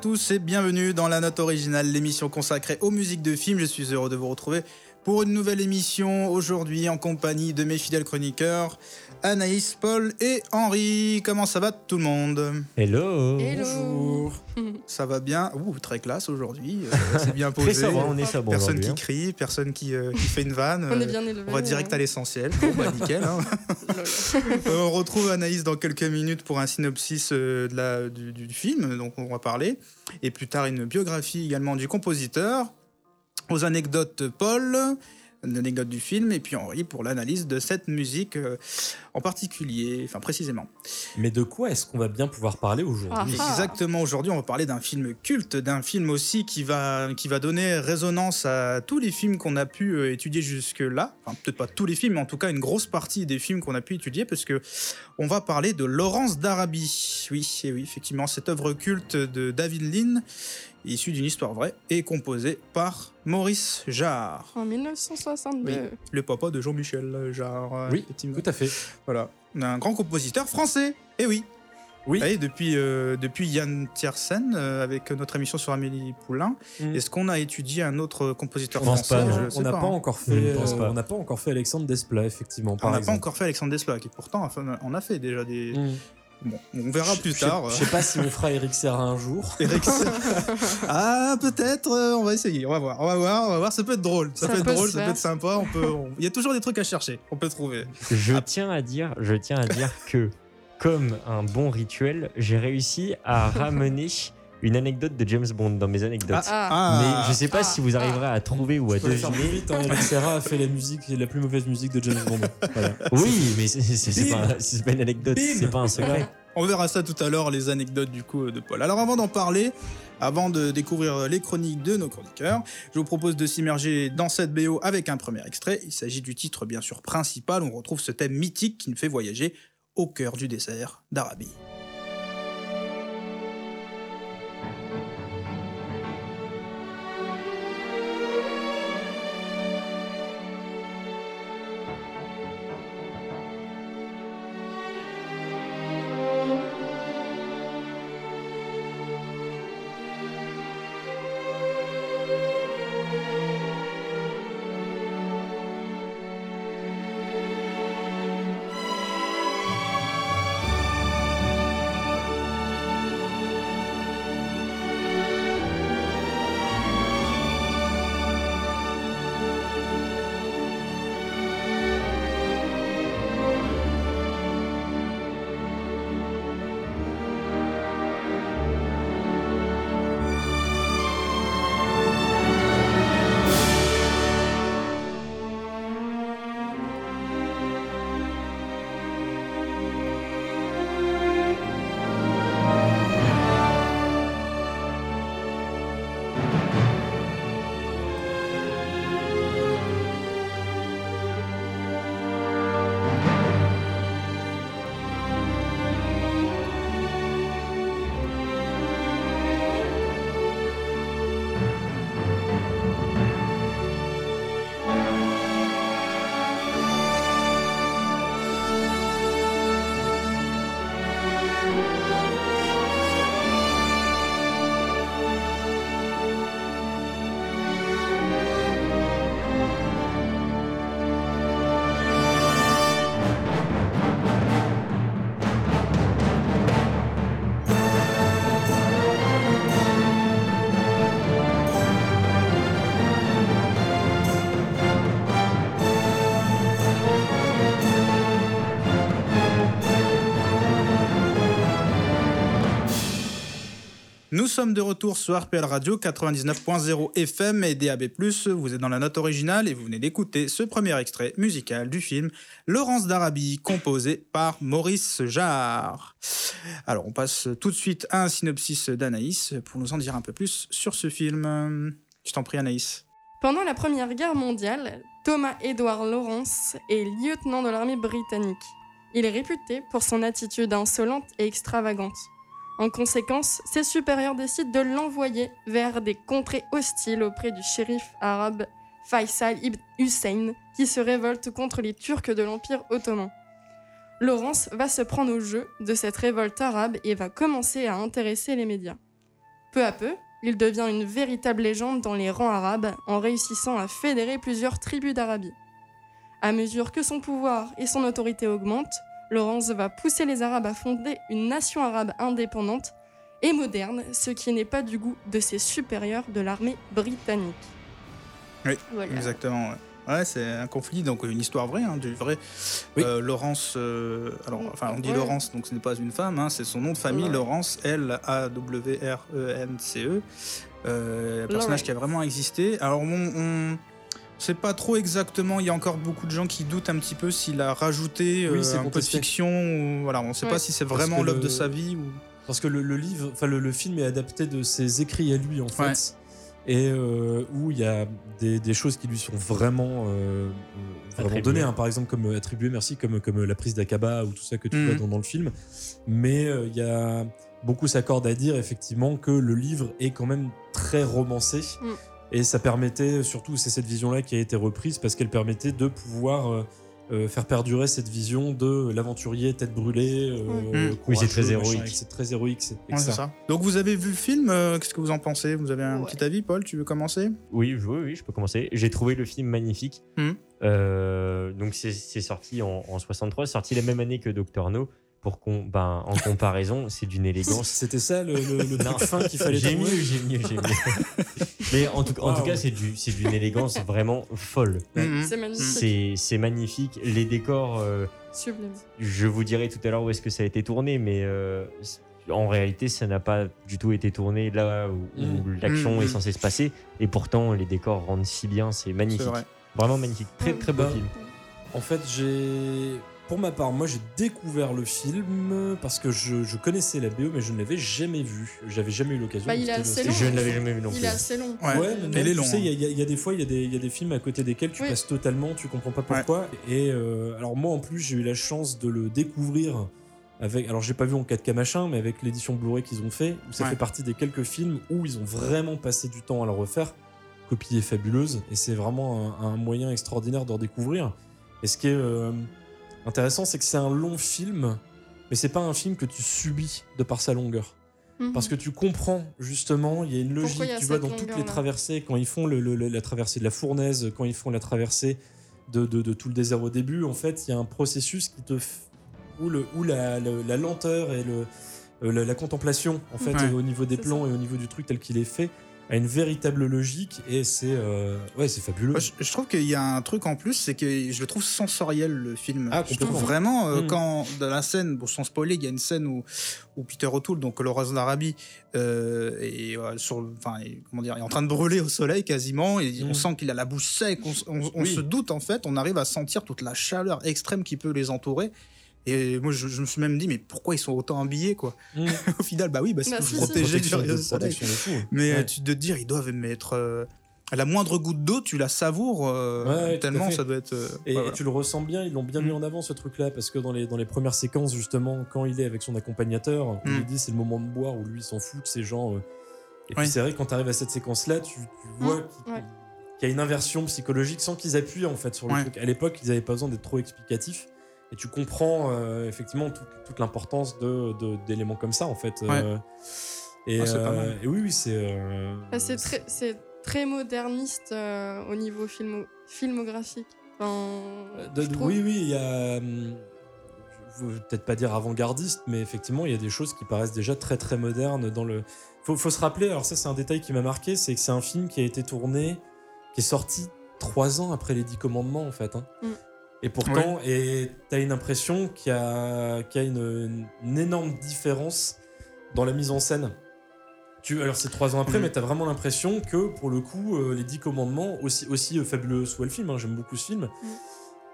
Tous et bienvenue dans la note originale, l'émission consacrée aux musiques de films. Je suis heureux de vous retrouver pour une nouvelle émission aujourd'hui en compagnie de mes fidèles chroniqueurs Anaïs, Paul et Henri. Comment ça va tout le monde? Hello. Hello. Ça va bien? Ouh, très classe aujourd'hui. Euh, c'est bien posé. Très on est sobre Personne qui hein. crie, personne qui, euh, qui fait une vanne. On est Euh, bien élevé. on va direct à l'essentiel. Bon, bah, nickel. hein. Euh, on retrouve Anaïs dans quelques minutes pour un synopsis euh, de la, du, du film, donc on va parler. Et plus tard, une biographie également du compositeur. Aux anecdotes, Paul, une anecdote du film, et puis Henri pour l'analyse de cette musique euh, en particulier, enfin précisément. Mais de quoi est-ce qu'on va bien pouvoir parler aujourd'hui? Ah. Exactement, aujourd'hui on va parler d'un film culte, d'un film aussi qui va, qui va donner résonance à tous les films qu'on a pu euh, étudier jusque-là. Enfin, peut-être pas tous les films, mais en tout cas une grosse partie des films qu'on a pu étudier, parce que on va parler de Laurence d'Arabie. Oui, et oui, effectivement, cette œuvre culte de David Lean, issue d'une histoire vraie, et composée par Maurice Jarre. En 1962. Oui, le papa de Jean-Michel Jarre. Oui, effectivement. Tout à fait. Voilà, un grand compositeur français. Et oui. Oui. Et depuis, euh, depuis Yann Tiersen, euh, avec notre émission sur Amélie Poulain, Mm. est-ce qu'on a étudié un autre compositeur Je pense français pas, Je non. sais on n'a pas, hein. encore fait, euh, pas. on n'a pas encore fait Alexandre Desplat, effectivement. On n'a pas encore fait Alexandre Desplat, et pourtant, on a fait déjà des. Mm. Bon, on verra plus Je tard. Je sais pas si on fera Eric Serra un jour. Eric Ah, peut-être, euh, on va essayer, on va voir, on va voir, on va voir, ça peut être drôle, ça, Ça peut être drôle, ça peut être sympa, on peut, on- il y a toujours des trucs à chercher, on peut trouver. Je tiens à dire, je tiens à dire que, comme un bon rituel, j'ai réussi à ramener une anecdote de James Bond dans mes anecdotes. Ah. Mais je sais pas Ah. si vous arriverez à trouver ou à deviner. vite. hein. Serra a fait la musique, la plus mauvaise musique de James Bond. Voilà. Oui, mais c'est- pas, c'est pas une anecdote, c'est pas un secret. On verra ça tout à l'heure, les anecdotes du coup de Paul. Alors avant d'en parler, avant de découvrir les chroniques de nos chroniqueurs, je vous propose de s'immerger dans cette BO avec un premier extrait. Il s'agit du titre bien sûr principal, on retrouve ce thème mythique qui nous fait voyager au cœur du désert d'Arabie. Nous sommes de retour sur RPL Radio 99.0 FM et DAB+. Vous êtes dans la note originale et vous venez d'écouter ce premier extrait musical du film Laurence d'Arabie, composé par Maurice Jarre. Alors, on passe tout de suite à un synopsis d'Anaïs pour nous en dire un peu plus sur ce film. Je t'en prie, Anaïs. Pendant la Première Guerre mondiale, Thomas Edward Lawrence est lieutenant de l'armée britannique. Il est réputé pour son attitude insolente et extravagante. En conséquence, ses supérieurs décident de l'envoyer vers des contrées hostiles auprès du shérif arabe Faisal ibn Hussein, qui se révolte contre les Turcs de l'Empire ottoman. Lawrence va se prendre au jeu de cette révolte arabe et va commencer à intéresser les médias. Peu à peu, il devient une véritable légende dans les rangs arabes en réussissant à fédérer plusieurs tribus d'Arabie. À mesure que son pouvoir et son autorité augmentent, Laurence va pousser les Arabes à fonder une nation arabe indépendante et moderne, ce qui n'est pas du goût de ses supérieurs de l'armée britannique. Oui, Voilà. Exactement. Ouais, Ouais, c'est un conflit, donc une histoire vraie, hein, du vrai. Oui. Euh, Laurence, euh, alors, enfin, on dit Ouais. Laurence, donc ce n'est pas une femme, hein, c'est son nom de famille, Ouais. Laurence, L-A-W-R-E-N-C-E. Euh, un personnage Lawrence. qui a vraiment existé. Alors, on. on sait pas trop exactement, il y a encore beaucoup de gens qui doutent un petit peu s'il a rajouté Oui, euh, c'est un peu de contesté. fiction. Ou, voilà, on sait Ouais. pas si c'est vraiment l'œuvre le- de sa vie ou. Parce que le, le livre, enfin le, le film est adapté de ses écrits à lui en fait, Ouais. et euh, où il y a des, des choses qui lui sont vraiment, euh, vraiment Attribuées. données. hein. par exemple, comme attribué, merci, comme comme la prise d'Akaba ou tout ça que tu Mhm. vois dans, dans le film. Mais euh, il y a beaucoup s'accordent à dire effectivement que le livre est quand même très romancé. Mm. Et ça permettait, surtout, c'est cette vision-là qui a été reprise parce qu'elle permettait de pouvoir euh, euh, faire perdurer cette vision de l'aventurier tête brûlée. euh, Mm. Oui, c'est très héroïque. C'est très héroïque. C'est Ouais, ça. Donc vous avez vu le film, euh, qu'est-ce que vous en pensez? Vous avez un Ouais. petit avis, Paul? Tu veux commencer? Oui, oui, oui, je peux commencer. J'ai trouvé le film magnifique. Euh, donc c'est sorti en, en 63, c'est sorti la même année que Doctor No. Pour qu'on, ben, en comparaison, c'est d'une élégance. C'était ça le, le, le Non. truc fin qu'il fallait J'ai mieux, j'ai mieux, j'ai mieux. Mais en tout, en tout cas, c'est du, c'est d'une élégance vraiment folle. Mhm. C'est magnifique. C'est, c'est magnifique. Les décors, euh, Sublime. je vous dirai tout à l'heure où est-ce que ça a été tourné, mais euh, en réalité, ça n'a pas du tout été tourné là où, où Mm. l'action Mm, est censée se passer. Et pourtant, les décors rendent si bien, c'est C'est magnifique. vrai. Vraiment magnifique. Très, très beau Bah, film. En fait, j'ai. Pour ma part, moi j'ai découvert le film parce que je, je connaissais la BO, mais je ne l'avais jamais vu. J'avais jamais eu l'occasion. Bah, il est assez le- long. Je ne l'avais jamais vu non Il plus. est assez long. Ouais, Ouais, mais mais il est tu long. sais, il y, hein. a- il y a- il y a des fois, il y, a des- il y a des films à côté desquels tu Oui. passes totalement, tu comprends pas pourquoi. Et euh, alors moi, en plus, j'ai eu la chance de le découvrir avec. Alors, j'ai pas vu en 4K machin, mais avec l'édition Blu-ray qu'ils ont fait, ça Ouais. fait partie des quelques films où ils ont vraiment passé du temps à le refaire. Copie est fabuleuse et c'est vraiment un, un moyen extraordinaire de redécouvrir. Et ce qui est euh, intéressant, c'est que c'est un long film, mais c'est pas un film que tu subis de par sa longueur. Mhm. Parce que tu comprends justement, il y a une logique, a tu vois, dans toutes les traversées, quand ils font le- la traversée de la fournaise, quand ils font la traversée de, de- de tout le désert au début, en fait, il y a un processus qui te f- où, le, où la, la lenteur et le, euh, la, la contemplation, en fait, Ouais. au niveau des plans et au niveau du truc tel qu'il est fait, a une véritable logique et c'est euh, ouais, c'est fabuleux. Je, je trouve qu'il y a un truc en plus, c'est que je le trouve sensoriel le film. Ah, je trouve vraiment euh, Mm. quand dans la scène, bon, sans spoiler, il y a une scène où, où Peter O'Toole, donc Laurence d'Arabie, euh, est, euh, sur, enfin, comment dire, est en train de brûler au soleil quasiment, et on Mm. sent qu'il a la bouche sec. On, s- on- on Oui. se doute en fait, on arrive à sentir toute la chaleur extrême qui peut les entourer. Et moi, je, je me suis même dit, mais pourquoi ils sont autant habillés, quoi Mm. Au final, bah oui, bah, c'est Bah, pour si, se si. protéger du rayon soleil. Mais euh, Ouais. tu dois te dire, ils doivent mettre. euh, la moindre goutte d'eau, tu la savoures euh, Ouais, tellement ça doit être. euh, Et, ouais, et voilà. tu le ressens bien, ils l'ont bien mis Mm. en avant ce truc-là, parce que dans les, dans les premières séquences, justement, quand il est avec son accompagnateur, où Mm. il dit c'est le moment de boire, où lui il s'en fout de ces gens. euh, et puis Oui. c'est vrai que quand tu arrives à cette séquence-là, tu, tu vois qu'il ouais. y a une inversion psychologique sans qu'ils appuient en fait sur le Ouais. truc. À l'époque, ils n'avaient pas besoin d'être trop explicatifs. Et tu comprends euh, effectivement toute, toute l'importance de- de- d'éléments comme ça en fait. euh, et, Ah, c'est pas euh, mal. et oui, oui, c'est. euh, Bah, c'est très, c'est très moderniste euh, au niveau filmo- filmographique. Enfin, De- oui, oui, il y a. Je veux peut-être pas dire avant-gardiste, mais effectivement, il y a des choses qui paraissent déjà très très modernes dans le. Faut, faut se rappeler, alors ça, c'est un détail qui m'a marqué, c'est que c'est un film qui a été tourné, qui est sorti trois ans après les Dix Commandements, en fait. hein. Mm. Et pourtant, et t'as une impression qu'il y a, qu'il y a une, une énorme différence dans la mise en scène. Tu, alors c'est trois ans après, Mm. mais t'as vraiment l'impression que pour le coup, euh, les Dix Commandements, aussi, aussi euh, fabuleux soit le film, hein, j'aime beaucoup ce film,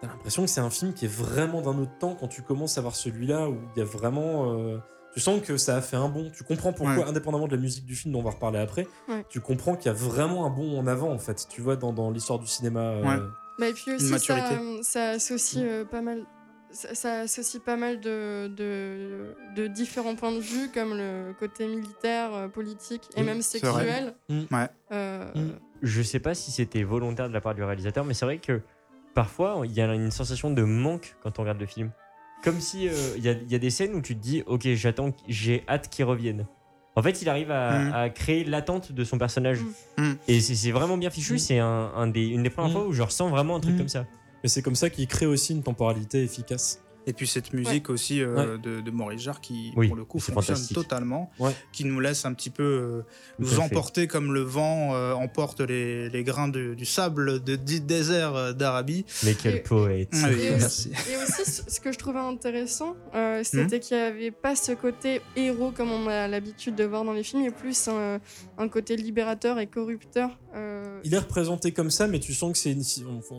t'as l'impression que c'est un film qui est vraiment d'un autre temps quand tu commences à voir celui-là où il y a vraiment. euh, tu sens que ça a fait un bond. Tu comprends pourquoi, Ouais. indépendamment de la musique du film dont on va reparler après, Ouais. tu comprends qu'il y a vraiment un bond en avant en fait. Tu vois, dans, dans l'histoire du cinéma. euh, Ouais. Bah, et puis aussi, maturité. ça, ça associe euh, pas mal. Ça, ça associe pas mal de, de, de différents points de vue, comme le côté militaire, euh, politique et même sexuel. Mm. Ouais. Euh, Mm. Je sais pas si c'était volontaire de la part du réalisateur, mais c'est vrai que parfois il y a une sensation de manque quand on regarde le film. Comme si euh, il y, a, il y a des scènes où tu te dis, ok, j'attends, j'ai hâte qu'ils reviennent. En fait, il arrive à, Mhm. à créer l'attente de son personnage. Mhm. Mhm. Et c'est vraiment bien fichu. C'est un, un des, une des premières fois où je ressens vraiment un truc comme ça. Et c'est comme ça qu'il crée aussi une temporalité efficace. Et puis cette musique aussi euh, de, de Maurice Jarre qui, Oui, pour le coup, fonctionne totalement, Ouais. qui nous laisse un petit peu euh, nous fait. emporter comme le vent euh, emporte les, les grains de- du sable de, du désert d'Arabie. Mais quel Et- poète. Oui, Et aussi- merci. Et aussi, ce que je trouvais intéressant, euh, Hmm? c'était qu'il n'y avait pas ce côté héros comme on a l'habitude de voir dans les films, mais plus un, un côté libérateur et corrupteur. euh, Il est représenté comme ça, mais tu sens que c'est une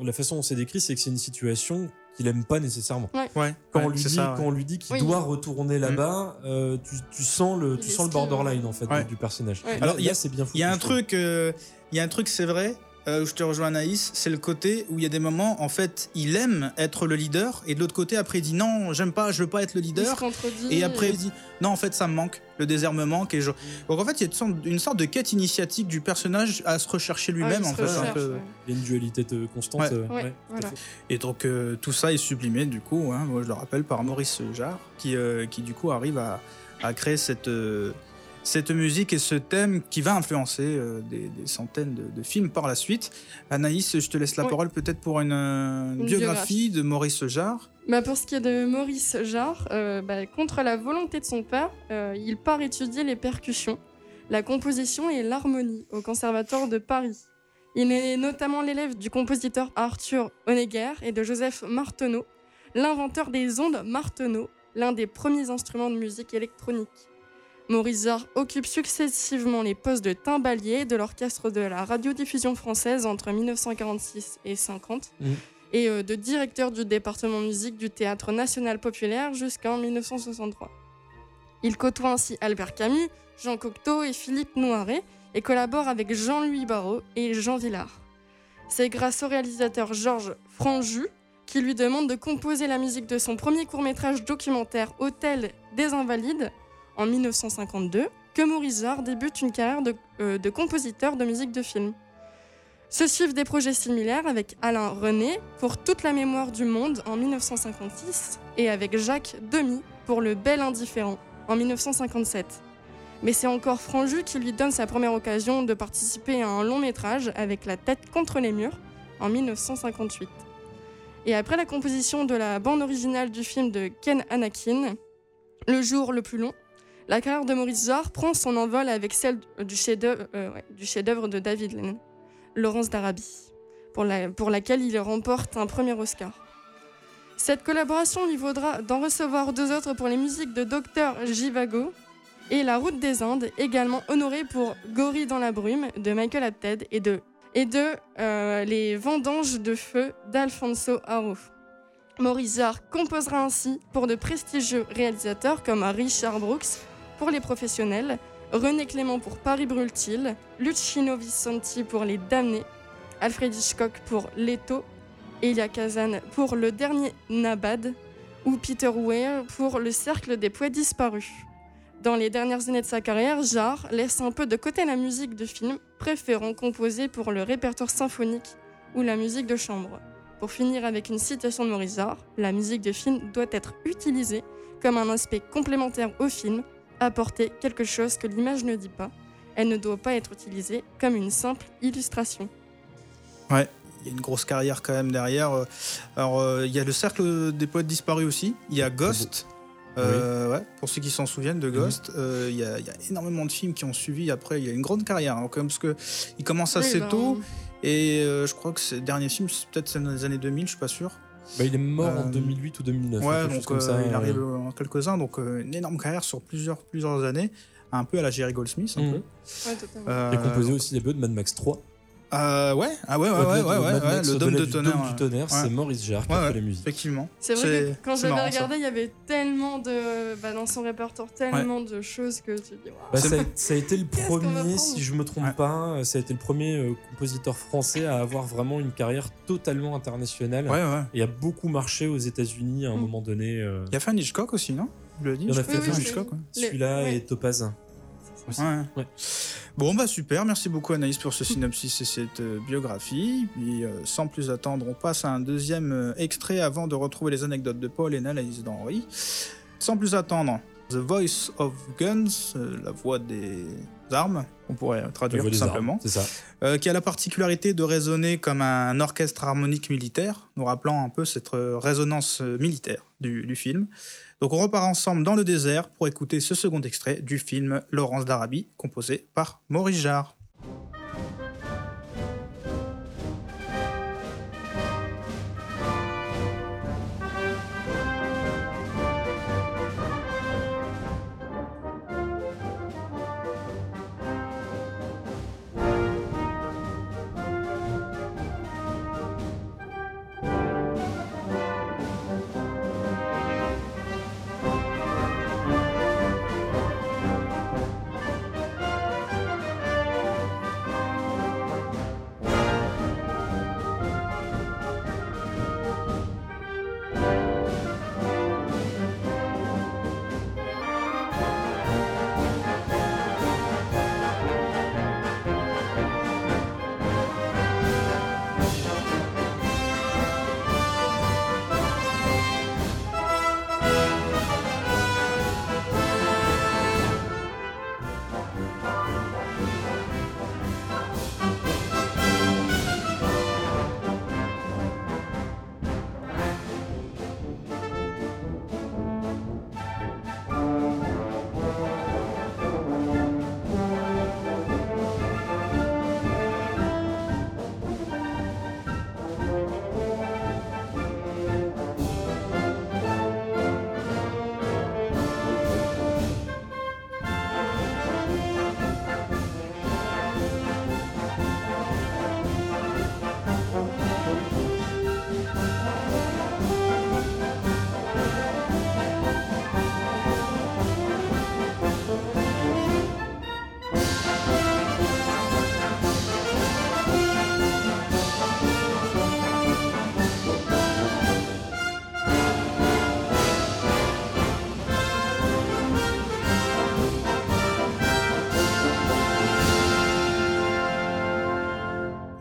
la façon dont c'est décrit, c'est que c'est une situation qu'il aime pas nécessairement. Ouais, Quand, ouais, on, lui dit, ça, ouais. quand on lui dit qu'il Oui. doit retourner là-bas, euh, tu, tu sens le, tu sons le borderline en fait Ouais. du, du personnage. Alors, il y a- là, c'est bien foutu. Il y a un truc, euh, il y a un truc, c'est vrai, euh, où je te rejoins Anaïs, c'est le côté où il y a des moments, en fait, il aime être le leader, et de l'autre côté, après, il dit non, j'aime pas, je veux pas être le il se leader. contredit. Et après, il dit non, en fait, ça me manque, le désert me manque. Et je... Donc, en fait, il y a une sorte, une sorte de quête initiatique du personnage à se rechercher Ah, lui-même, en fait. un recherche, peu. ouais. Il y a une dualité de- constante. Ouais. euh, Ouais, voilà. Et donc, euh, tout ça est sublimé, du coup, hein, moi, je le rappelle, par Maurice Jarre, qui, euh, qui du coup, arrive à, à créer cette. euh, cette musique et ce thème qui va influencer euh, des, des centaines de, de films par la suite. Anaïs, je te laisse la Oui. parole peut-être pour une, une Une biographie de Maurice Jarre. Bah, pour ce qui est de Maurice Jarre, euh, bah, contre la volonté de son père, euh, il part étudier les percussions, la composition et l'harmonie au Conservatoire de Paris. Il est notamment l'élève du compositeur Arthur Honegger et de Joseph Marteneau, l'inventeur des ondes Marteneau, l'un des premiers instruments de musique électronique. Maurice Jarre occupe successivement les postes de timbalier de l'orchestre de la radiodiffusion française entre 1946 et 50 et euh, de directeur du département musique du Théâtre national populaire jusqu'en 1963. Il côtoie ainsi Albert Camus, Jean Cocteau et Philippe Noiret et collabore avec Jean-Louis Barrault et Jean Villard. C'est grâce au réalisateur Georges Franju qui lui demande de composer la musique de son premier court-métrage documentaire Hôtel des Invalides en 1952 que Maurice débute une carrière de, euh, de compositeur de musique de film. Se suivent des projets similaires avec Alain René pour Toute la mémoire du monde en 1956 et avec Jacques Demy pour Le Bel Indifférent en 1957. Mais c'est encore Franju qui lui donne sa première occasion de participer à un long métrage avec La tête contre les murs en 1958. Et après la composition de la bande originale du film de Ken Anakin, Le jour le plus long, la carrière de Maurice Jarre prend son envol avec celle du chef-d'œuvre euh, de David Lennon. Laurence d'Arabie, pour, la- pour laquelle il remporte un premier Oscar. Cette collaboration lui vaudra d'en recevoir deux autres pour les musiques de Dr Jivago et La Route des Indes, également honorée pour Gory dans la brume de Michael Apted et de, euh, Les Vendanges de feu d'Alfonso Aro. Maurice Jarre composera ainsi pour de prestigieux réalisateurs comme Richard Brooks pour Les Professionnels, René Clément pour Paris brûle-t-il, Luchino Visconti pour Les Damnés, Alfred Hitchcock pour Leto, Elia Kazan pour Le Dernier Nabad ou Peter Weir pour Le Cercle des Poètes Disparus. Dans les dernières années de sa carrière, Jarre laisse un peu de côté la musique de film, préférant composer pour le répertoire symphonique ou la musique de chambre. Pour finir avec une citation de Maurice Jarre, la musique de film doit être utilisée comme un aspect complémentaire au film apporter quelque chose que l'image ne dit pas. Elle ne doit pas être utilisée comme une simple illustration. Ouais, il y a une grosse carrière quand même derrière. Euh, Alors, euh, il y a le cercle des poètes disparus aussi. Il y a Ghost. Euh, ouais, pour ceux qui s'en souviennent de Ghost, euh, il y, a, il y a énormément de films qui ont suivi après. Il y a une grande carrière, hein, quand même, parce que il commence assez Oui, ben, tôt. Et euh, je crois que ce dernier film, c'est peut-être c'est dans les années 2000, je suis pas sûr. Bah, il est mort en Euh, 2008 ou 2009. Ouais, quelque chose donc comme euh, ça, il euh, arrive en quelques-uns. Donc euh, une énorme carrière sur plusieurs, plusieurs années. Un peu à la Jerry Goldsmith, un Mhm. peu. Ouais, totalement. Euh, Il a composé aussi les bœufs de Mad Max 3. Euh, ouais, ah ouais, ouais, ouais, ouais, ouais, le Dôme de du tonnerre. Dôme du ouais. tonnerre, c'est. Maurice Jarre qui a fait la musique. Effectivement. C'est vrai que quand ça. regardé, il y avait tellement de. Bah, dans son répertoire, tellement de choses que tu dis. Bah, ça, a, ça a été le premier, si je me trompe Ouais. pas, ça a été le premier euh, compositeur français à avoir vraiment une carrière totalement internationale. Ouais, ouais. Et a beaucoup marché aux États-Unis à un Mm. moment donné. euh, Il y a fait un Hitchcock aussi, non? Il y en a fait un Hitchcock. Celui-là et Topaz. Aussi. Ouais. Ouais. Bon, bah super, merci beaucoup Anaïs pour ce synopsis et cette euh, biographie. Puis euh, sans plus attendre, on passe à un deuxième euh, extrait avant de retrouver les anecdotes de Paul et l'analyse d'Henri. Sans plus attendre, The Voice of Guns, euh, la voix des armes, on pourrait traduire tout armes, simplement, ça. euh, qui a la particularité de résonner comme un orchestre harmonique militaire, nous rappelant un peu cette euh, résonance militaire du, du film. Donc on repart ensemble dans le désert pour écouter ce second extrait du film Laurence d'Arabie, composé par Maurice Jarre.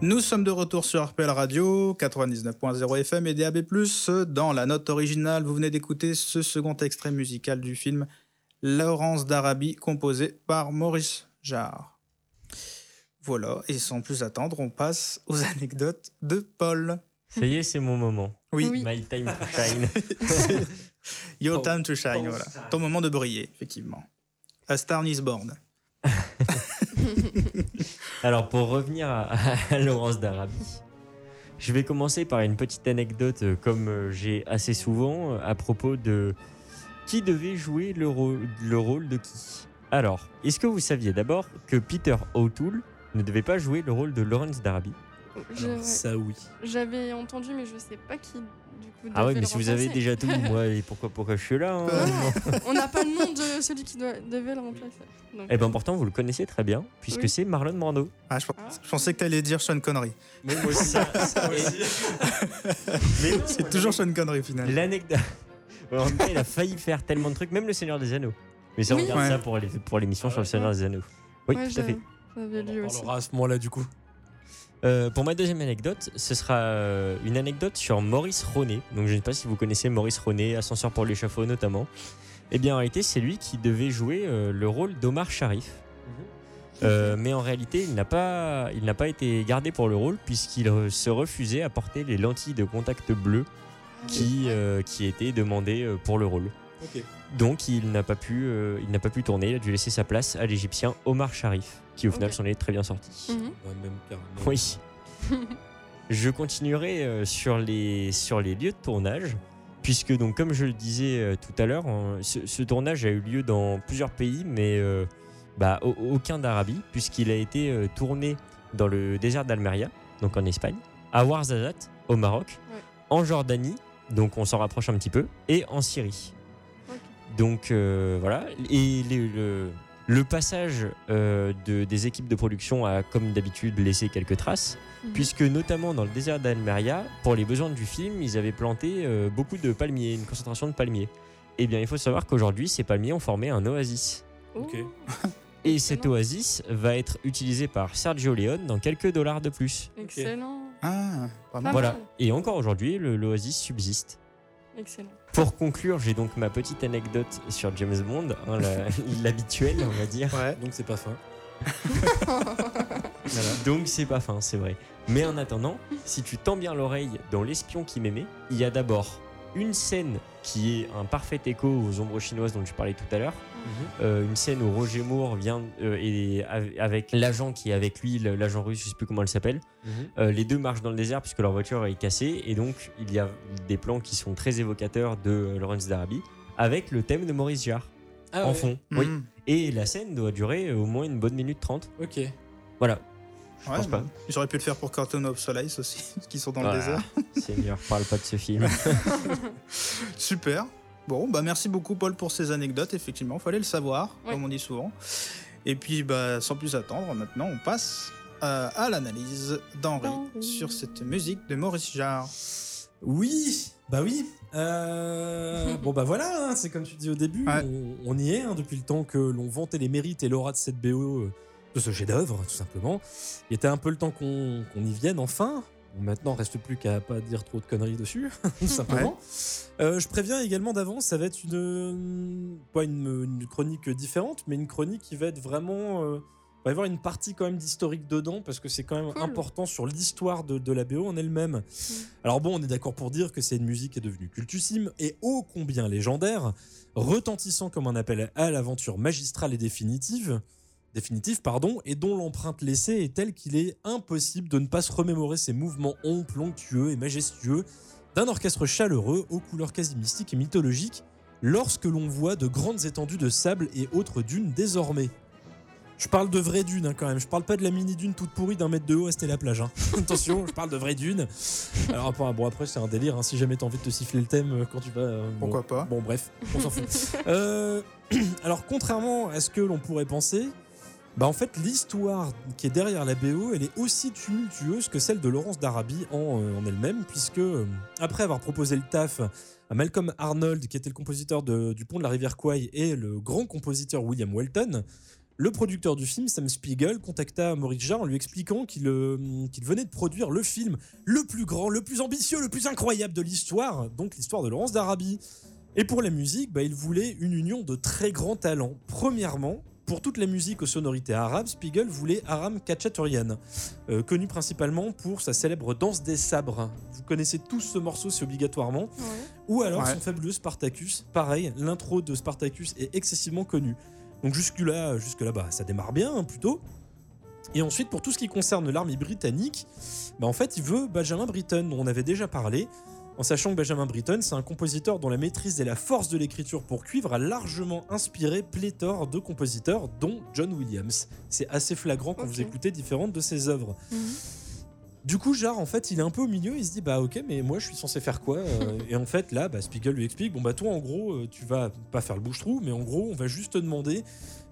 Nous sommes de retour sur RPL Radio, 99.0 FM et DAB+. Dans la note originale, vous venez d'écouter ce second extrait musical du film Laurence d'Arabie, composé par Maurice Jarre. Voilà, et sans plus attendre, on passe aux anecdotes de Paul. Ça y est, c'est mon moment. Oui, Oui. My time to shine. Your time to shine, ton voilà. Ton moment de briller, effectivement. A Star is Born. Alors, pour revenir à, à Laurence d'Arabie, je vais commencer par une petite anecdote, euh, comme euh, j'ai assez souvent, euh, à propos de qui devait jouer le rôle, le rôle de qui. Alors, est-ce que vous saviez d'abord que Peter O'Toole ne devait pas jouer le rôle de Laurence d'Arabie Je- ça, oui. J'avais entendu, mais je sais pas qui Ah ouais, devait mais si vous avez déjà tout, moi, et pourquoi, pourquoi je suis là hein Non, on n'a pas le nom de celui qui doit- devait le remplacer. Donc, Eh ben pourtant, vous le connaissez très bien, puisque Oui. c'est Marlon Brando. Ah, je, Ah. je pensais que tu allais dire Sean Connery. Mais moi aussi. C'est toujours Sean Connery, finalement. L'anecdote. En tout cas, il a failli faire tellement de trucs, même le Seigneur des Anneaux. Mais ça, on Oui. regarde Ouais. ça pour l'émission sur le Seigneur des Anneaux. Oui, ouais, tout à fait. On en aussi. parlera à ce moment-là, du coup. Euh, pour ma deuxième anecdote, ce sera euh, une anecdote sur Maurice Ronet. Donc, je ne sais pas si vous connaissez Maurice Ronet, Ascenseur pour l'échafaud notamment. Eh bien, en réalité, c'est lui qui devait jouer euh, le rôle d'Omar Sharif. Euh, mais en réalité, il n'a pas, il n'a pas été gardé pour le rôle puisqu'il se refusait à porter les lentilles de contact bleu qui, euh, qui étaient demandées pour le rôle. Donc il n'a pas pu, euh, il n'a pas pu tourner. Il a dû laisser sa place à l'Égyptien Omar Sharif, qui au final s'en est très bien sorti. Mhm. Ouais, même carrément. Oui. je continuerai euh, sur les sur les lieux de tournage, puisque donc comme je le disais euh, tout à l'heure, hein, ce, ce tournage a eu lieu dans plusieurs pays, mais euh, bah, au- aucun d'Arabie, puisqu'il a été euh, tourné dans le désert d'Almeria, donc en Espagne, à Ouarzazate, au Maroc, Ouais. en Jordanie, donc on s'en rapproche un petit peu, et en Syrie. Donc euh, voilà, et les- le, le passage euh, de, des équipes de production a, comme d'habitude, laissé quelques traces, Mhm. puisque notamment dans le désert d'Almeria, pour les besoins du film, ils avaient planté euh, beaucoup de palmiers, une concentration de palmiers. Eh bien, il faut savoir qu'aujourd'hui, ces palmiers ont formé un oasis. Ok. Et cet oasis va être utilisé par Sergio Leone dans quelques dollars de plus. Excellent. Ah, pas mal. Voilà. Et encore aujourd'hui, le- l'oasis subsiste. Excellent. Pour conclure, j'ai donc ma petite anecdote sur James Bond, hein, l'habituel, on va dire. Ouais. Donc c'est pas fin. Donc c'est pas fin, c'est vrai. Mais en attendant, si tu tends bien l'oreille dans L'espion qui m'aimait, il y a d'abord une scène qui est un parfait écho aux ombres chinoises dont tu parlais tout à l'heure. Euh, une scène où Roger Moore vient euh, et avec l'agent qui est avec lui, l'agent russe, je sais plus comment elle s'appelle. Euh, les deux marchent dans le désert puisque leur voiture est cassée et donc il y a des plans qui sont très évocateurs de Lawrence d'Arabie avec le thème de Maurice Jarre Ah en ouais. fond. Oui. Mhm. Et la scène doit durer au moins une bonne minute trente. Ok. Voilà. Je Ouais, pense pas. Ils auraient pu le faire pour Curtain of Solace aussi, qui sont dans le désert. Seigneur, parle pas de ce film. Super. Bon, bah merci beaucoup Paul pour ces anecdotes. Effectivement, fallait le savoir, Ouais. comme on dit souvent. Et puis, bah, sans plus attendre, maintenant, on passe euh, à l'analyse d'Henri D'Henri. sur cette musique de Maurice Jarre. Oui, bah oui. Euh, bon bah voilà, hein, c'est comme tu dis au début, Ouais. on, on y est hein, depuis le temps que l'on vantait les mérites et l'aura de cette BO, euh, de ce chef-d'œuvre tout simplement. Il était un peu le temps qu'on qu'on y vienne enfin. Maintenant, reste plus qu'à pas dire trop de conneries dessus, tout simplement. Euh, je préviens également d'avance, ça va être une pas une, une chronique différente, mais une chronique qui va être vraiment euh, va y avoir une partie quand même d'historique dedans parce que c'est quand même Cool. important sur l'histoire de, de la BO en elle-même. Alors bon, on est d'accord pour dire que c'est une musique qui est devenue cultissime et ô combien légendaire, retentissant comme un appel à l'aventure magistrale et définitive, définitive pardon, et dont l'empreinte laissée est telle qu'il est impossible de ne pas se remémorer ces mouvements onctueux et majestueux d'un orchestre chaleureux aux couleurs quasi mystiques et mythologiques lorsque l'on voit de grandes étendues de sable et autres dunes désormais. Je parle de vraies dunes hein, quand même, je parle pas de la mini dune toute pourrie d'un mètre de haut à la plage. hein. Attention, je parle de vraies dunes. Alors après, bon, après c'est un délire, hein, si jamais t'as envie de te siffler le thème euh, quand tu vas... euh, bon. Pourquoi pas? Bon bref, on s'en fout. Euh, alors contrairement à ce que l'on pourrait penser, bah en fait l'histoire qui est derrière la BO, elle est aussi tumultueuse que celle de Laurence d'Arabie en, euh, elle-même, puisque euh, après avoir proposé le taf à Malcolm Arnold, qui était le compositeur du Pont de la rivière Kwai, et le grand compositeur William Walton, le producteur du film, Sam Spiegel, contacta Maurice Jarre en lui expliquant qu'il euh, qu'il venait de produire le film le plus grand, le plus ambitieux, le plus incroyable de l'histoire, donc l'histoire de Laurence d'Arabie. Et pour la musique, bah, il voulait une union de très grands talents. Premièrement, pour toute la musique aux sonorités arabes, Spiegel voulait Aram Kachaturian, euh, connu principalement pour sa célèbre danse des sabres. Vous connaissez tous ce morceau, c'est obligatoirement. Ouais. Ou alors Ouais. son fabuleux Spartacus. Pareil, l'intro de Spartacus est excessivement connue. Donc jusque-là, jusque-là bah, ça démarre bien hein, plutôt. Et ensuite, pour tout ce qui concerne l'armée britannique, bah, en fait, il veut Benjamin Britten, dont on avait déjà parlé, en sachant que Benjamin Britten, c'est un compositeur dont la maîtrise et la force de l'écriture pour cuivre a largement inspiré pléthore de compositeurs, dont John Williams. C'est assez flagrant quand vous écoutez différentes de ses œuvres. Mhm. Du coup, Jarre, en fait, il est un peu au milieu. Il se dit, bah ok, mais moi, je suis censé faire quoi Euh, Et en fait, là, bah, Spiegel lui explique, bon bah toi, en gros, euh, tu vas pas faire le bouche-trou, mais en gros, on va juste te demander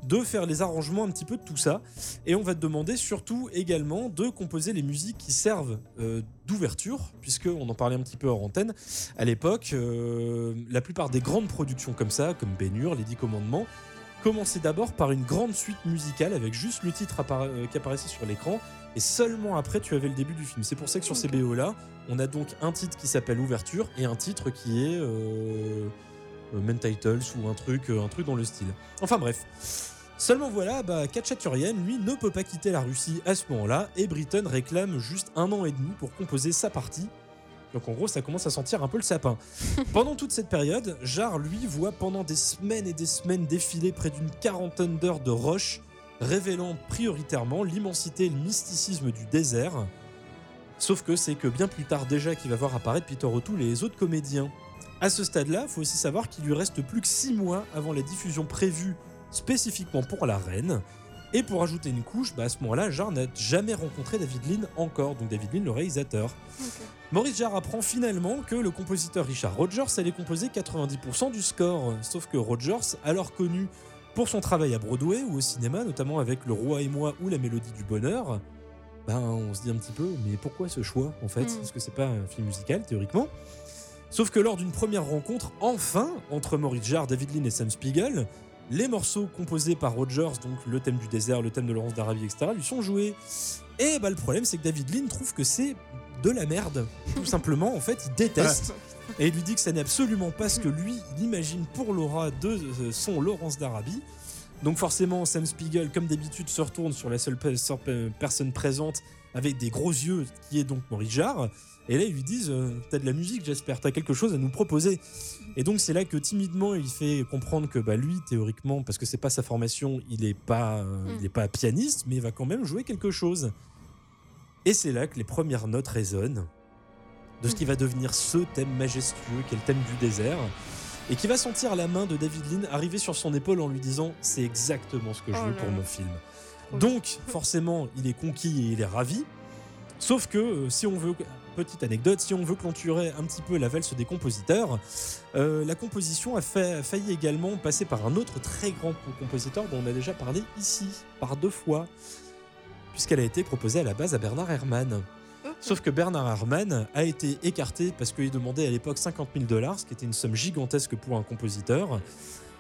de faire les arrangements un petit peu de tout ça, et on va te demander surtout également de composer les musiques qui servent euh, d'ouverture, puisque on en parlait un petit peu hors antenne. À l'époque, la plupart des grandes productions comme ça, comme Ben-Hur, Les Dix Commandements, commençaient d'abord par une grande suite musicale avec juste le titre qui apparaissait sur l'écran et seulement après tu avais le début du film. C'est pour ça que sur ces. BO là, on a donc un titre qui s'appelle Ouverture et un titre qui est euh, euh, Main Titles ou un truc, euh, un truc dans le style. Enfin bref. Seulement voilà, bah, Kachaturian, lui, ne peut pas quitter la Russie à ce moment-là, et Britton réclame juste un an et demi pour composer sa partie. Donc en gros, ça commence à sentir un peu le sapin. Pendant toute cette période, Jarre, lui, voit pendant des semaines et des semaines défiler près d'une quarantaine d'heures de roches, révélant prioritairement l'immensité et le mysticisme du désert. Sauf que c'est que bien plus tard déjà qu'il va voir apparaître Peter O'Toole et les autres comédiens. À ce stade-là, il faut aussi savoir qu'il lui reste plus que 6 mois avant la diffusion prévue spécifiquement pour la reine. Et pour ajouter une couche, bah à ce moment-là, Jarre n'a jamais rencontré David Lean encore, donc David Lean le réalisateur. Maurice Jarre apprend finalement que le compositeur Richard Rogers allait composer 90% du score. Sauf que Rogers, alors connu pour son travail à Broadway ou au cinéma, notamment avec Le Roi et moi ou La Mélodie du Bonheur, ben on se dit un petit peu, mais pourquoi ce choix en fait? Mm. Parce que c'est pas un film musical théoriquement? Sauf que lors d'une première rencontre, enfin, entre Maurice Jarre, David Lean et Sam Spiegel, Les morceaux composés par Rogers, donc le thème du désert, le thème de Laurence d'Arabie, etc., lui sont joués. Et bah, le problème, c'est que David Lean trouve que c'est de la merde. Tout simplement, en fait, il déteste. Et il lui dit que ça n'est absolument pas ce que lui, il imagine pour Laura de euh, son Laurence d'Arabie. Donc forcément, Sam Spiegel, comme d'habitude, se retourne sur la seule personne présente avec des gros yeux, qui est donc Maurice Jarre. Et là, ils lui disent euh, T'as de la musique, j'espère, t'as quelque chose à nous proposer. Et donc, c'est là que timidement, il fait comprendre que bah, lui, théoriquement, parce que c'est pas sa formation, il n'est pas, euh, Mm. il est pas pianiste, mais il va quand même jouer quelque chose. Et c'est là que les premières notes résonnent de ce qui va devenir ce thème majestueux qui est le thème du désert et qui va sentir la main de David Lean arriver sur son épaule en lui disant c'est exactement ce que je Oh veux pour mon film. Donc forcément il est conquis et il est ravi. Sauf que euh, si on veut petite anecdote, si on veut clôturer un petit peu la valse des compositeurs, euh, la composition a, fait- a failli également passer par un autre très grand compositeur dont on a déjà parlé ici par deux fois, puisqu'elle a été proposée à la base à Bernard Herrmann. Sauf que Bernard Herrmann a été écarté parce qu'il demandait à l'époque 50 000 dollars, ce qui était une somme gigantesque pour un compositeur.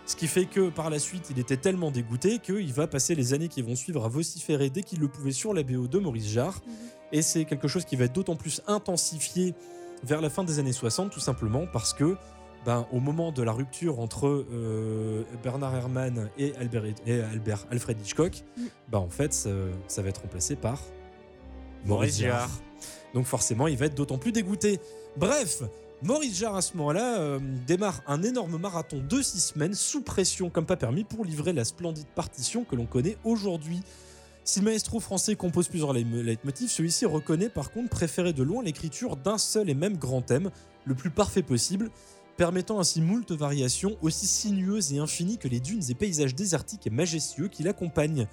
Ce qui fait que par la suite, il était tellement dégoûté qu'il va passer les années qui vont suivre à vociférer dès qu'il le pouvait sur la BO de Maurice Jarre. Mhm. Et c'est quelque chose qui va être d'autant plus intensifié vers la fin des années 60, tout simplement parce que, ben, au moment de la rupture entre euh, Bernard Herrmann et Albert, et Albert Alfred Hitchcock, Mhm. ben, en fait, ça, ça va être remplacé par Maurice Jarre. donc forcément, il va être d'autant plus dégoûté. Bref, Maurice Jarre à ce moment-là euh, démarre un énorme marathon de six semaines sous pression comme pas permis pour livrer la splendide partition que l'on connaît aujourd'hui. Si le maestro français compose plusieurs leit- leitmotifs, celui-ci reconnaît par contre préférer de loin l'écriture d'un seul et même grand thème, le plus parfait possible, permettant ainsi moult variations aussi sinueuses et infinies que les dunes et paysages désertiques et majestueux qui l'accompagnent.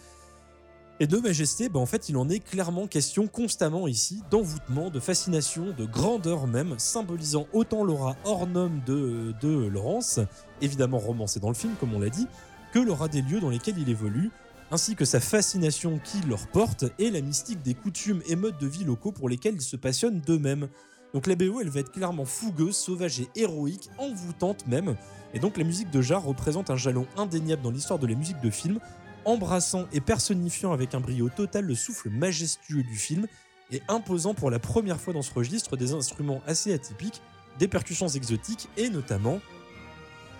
Et de majesté, bah en fait, il en est clairement question constamment ici, d'envoûtement, de fascination, de grandeur même, symbolisant autant l'aura norme de, de Laurence, évidemment romancée dans le film, comme on l'a dit, que l'aura des lieux dans lesquels il évolue, ainsi que sa fascination qui leur porte et la mystique des coutumes et modes de vie locaux pour lesquels ils se passionnent d'eux-mêmes. Donc la BO, elle va être clairement fougueuse, sauvage et héroïque, envoûtante même. Et donc la musique de Jarre représente un jalon indéniable dans l'histoire de la musique de film, embrassant et personnifiant avec un brio total le souffle majestueux du film et imposant pour la première fois dans ce registre des instruments assez atypiques, des percussions exotiques et notamment,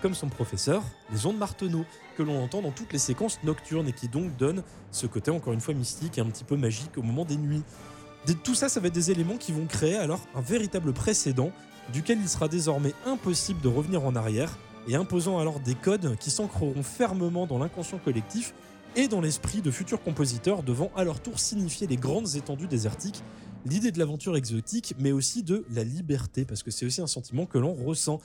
comme son professeur, les ondes Marteneau, que l'on entend dans toutes les séquences nocturnes et qui donc donnent ce côté encore une fois mystique et un petit peu magique au moment des nuits. Tout ça, ça va être des éléments qui vont créer alors un véritable précédent duquel il sera désormais impossible de revenir en arrière et imposant alors des codes qui s'ancreront fermement dans l'inconscient collectif et dans l'esprit de futurs compositeurs devant à leur tour signifier les grandes étendues désertiques, l'idée de l'aventure exotique, mais aussi de la liberté, parce que c'est aussi un sentiment que l'on ressent.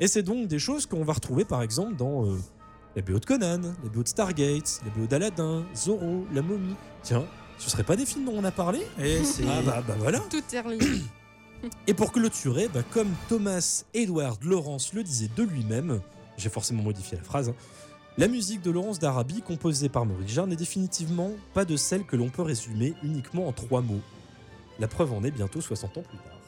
Et c'est donc des choses qu'on va retrouver par exemple dans euh, la BO de Conan, la BO de Stargate, la BO d'Aladin, Zorro, La Momie. Tiens, ce serait pas des films dont on a parlé Et c'est. Ah bah, bah voilà Tout est relié. et pour clôturer, bah, comme Thomas Edward Lawrence le disait de lui-même, j'ai forcément modifié la phrase, hein, la musique de Laurence d'Arabie, composée par Maurice Jarre, n'est définitivement pas de celle que l'on peut résumer uniquement en trois mots. La preuve en est bientôt 60 ans plus tard.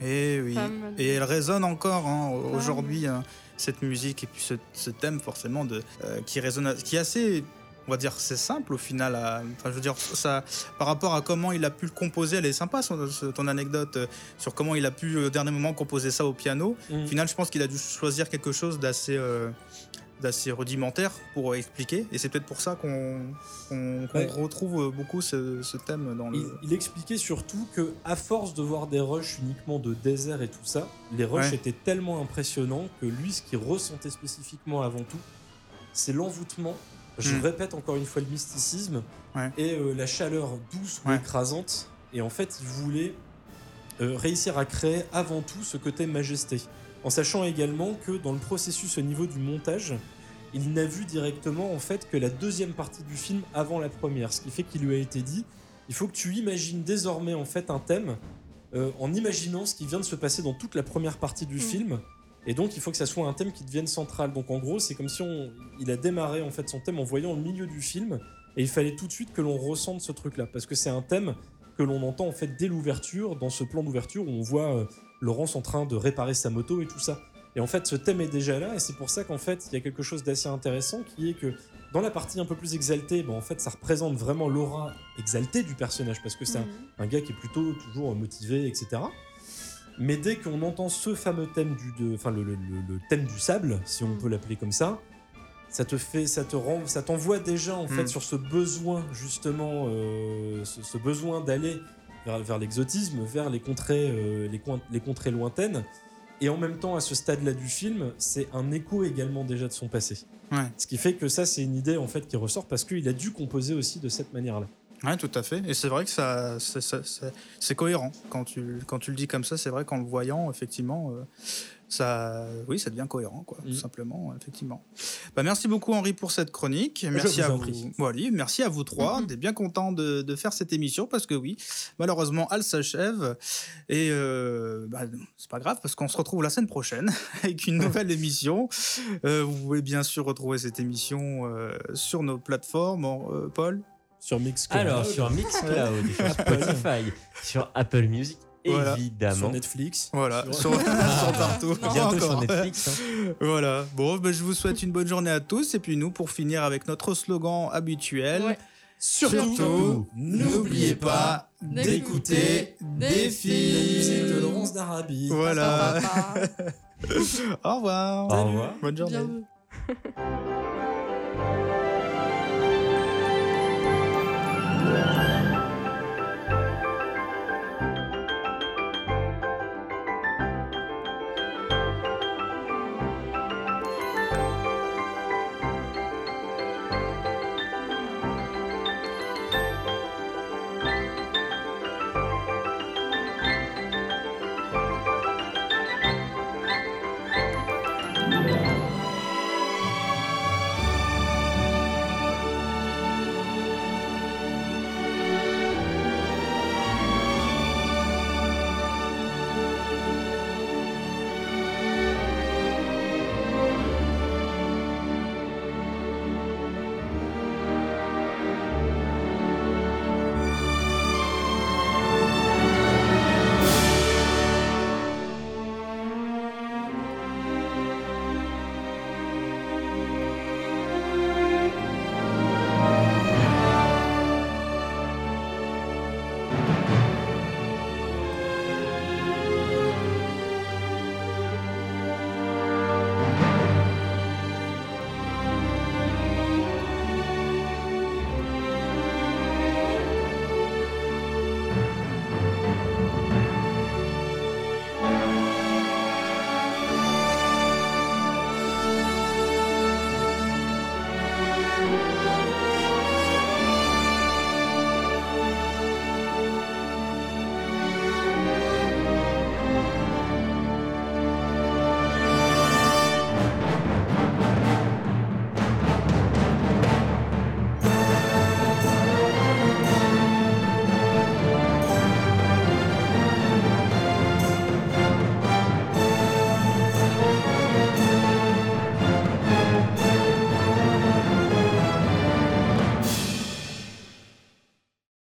Et oui. Pas mal. Et elle résonne encore hein, aujourd'hui, hein, cette musique et puis ce, ce thème forcément de, euh, qui résonne, qui est assez, on va dire, c'est simple au final. à- Enfin, je veux dire, ça, par rapport à comment il a pu le composer, elle est sympa son- ton anecdote euh, sur comment il a pu au dernier moment composer ça au piano. Au final, je pense qu'il a dû choisir quelque chose d'assez euh, d'assez rudimentaire pour expliquer et c'est peut-être pour ça qu'on retrouve beaucoup ce, ce thème dans le Il, il expliquait surtout que à force de voir des rushs uniquement de désert et tout ça, les rushs Ouais. étaient tellement impressionnants que lui, ce qu'il ressentait spécifiquement avant tout, c'est l'envoûtement. Je Mm. répète encore une fois le mysticisme Ouais. et euh, la chaleur douce ou Ouais. écrasante. Et en fait, il voulait euh, réussir à créer avant tout ce côté majesté, en sachant également que dans le processus au niveau du montage, il n'a vu directement en fait que la deuxième partie du film avant la première, ce qui fait qu'il lui a été dit il faut que tu imagines désormais en fait un thème euh, en imaginant ce qui vient de se passer dans toute la première partie du Mm. film. Et donc il faut que ça soit un thème qui devienne central. Donc en gros, c'est comme si on, il a démarré en fait son thème en voyant le milieu du film et il fallait tout de suite que l'on ressente ce truc-là parce que c'est un thème que l'on entend en fait dès l'ouverture dans ce plan d'ouverture où on voit euh, Laurence en train de réparer sa moto et tout ça. Et en fait, ce thème est déjà là, et c'est pour ça qu'en fait, il y a quelque chose d'assez intéressant qui est que dans la partie un peu plus exaltée, ben, en fait, ça représente vraiment l'aura exaltée du personnage, parce que c'est un, Mhm. un gars qui est plutôt toujours motivé, etc. Mais dès qu'on entend ce fameux thème du, de- enfin le, le- le- le thème du sable, si on Mm. peut l'appeler comme ça, ça te fait, ça te rend, ça t'envoie déjà en fait Mm. sur ce besoin justement, euh, ce, ce besoin d'aller vers, vers l'exotisme, vers les contrées, euh, les, contrées lointaines. Et en même temps, à ce stade-là du film, c'est un écho également déjà de son passé. Ouais. Ce qui fait que ça, c'est une idée en fait qui ressort parce qu'il a dû composer aussi de cette manière-là. Ouais, tout à fait. Et c'est vrai que ça, c'est cohérent quand tu, quand tu le dis comme ça. C'est vrai qu'en le voyant, effectivement, euh, ça, oui, ça devient cohérent, quoi, Mm. tout simplement, effectivement. Bah, merci beaucoup Henri pour cette chronique. Merci vous à vous. Voilà, merci à vous trois. On est bien content de, de faire cette émission parce que oui, malheureusement, elle s'achève et euh, bah, c'est pas grave parce qu'on se retrouve la semaine prochaine avec une nouvelle émission. Euh, vous pouvez bien sûr retrouver cette émission euh, sur nos plateformes, Paul. Sur Mixcloud, Alors, sur Mixcloud, sur Spotify, sur Apple Music, Voilà. évidemment. sur Netflix. Voilà, Sur- partout. Bientôt sur. Netflix. hein. Voilà. Bon, ben, je vous souhaite une bonne journée à tous. Et puis nous, pour finir avec notre slogan habituel, Ouais. surtout, n'oubliez pas d'écouter des musique de films. Laurence d'Arabie. Voilà. Au revoir. Au revoir. Bonne journée. Bienvenue.